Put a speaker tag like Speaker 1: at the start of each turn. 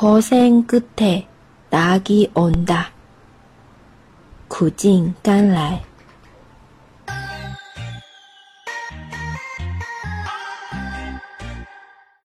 Speaker 1: 고생 끝에 낙이 온다. 苦尽甘来